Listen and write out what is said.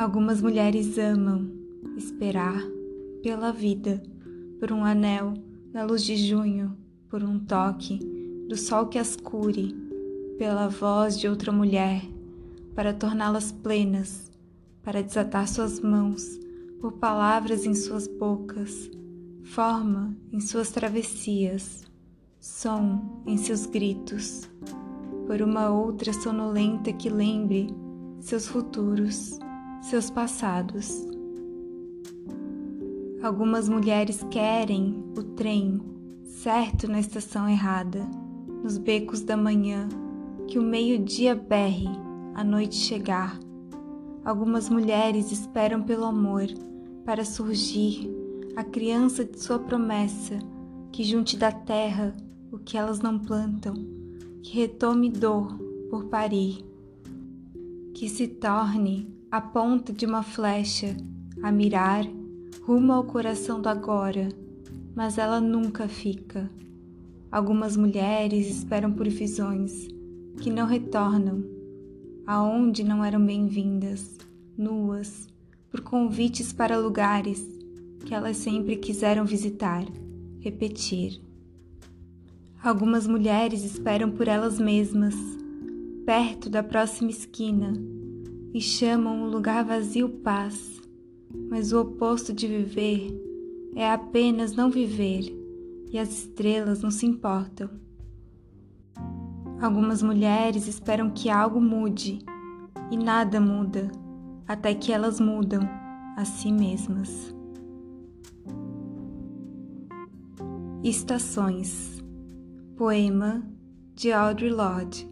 Algumas mulheres amam esperar pela vida, por um anel na luz de junho, por um toque do sol que as cure, pela voz de outra mulher, para torná-las plenas, para desatar suas mãos, por palavras em suas bocas, forma em suas travessias, som em seus gritos, por uma outra sonolenta que lembre seus futuros seus passados. Algumas mulheres querem o trem certo na estação errada, nos becos da manhã, que o meio-dia berre, a noite chegar. Algumas mulheres esperam pelo amor para surgir a criança de sua promessa, que junte da terra o que elas não plantam, que retome dor por parir, que se torne a ponta de uma flecha a mirar rumo ao coração do agora, mas ela nunca fica. Algumas mulheres esperam por visões que não retornam, aonde não eram bem-vindas, nuas, por convites para lugares que elas sempre quiseram visitar, repetir. Algumas mulheres esperam por elas mesmas, perto da próxima esquina e chamam o lugar vazio paz, mas o oposto de viver é apenas não viver e as estrelas não se importam. Algumas mulheres esperam que algo mude e nada muda até que elas mudam a si mesmas. Estações Poema de Audre Lorde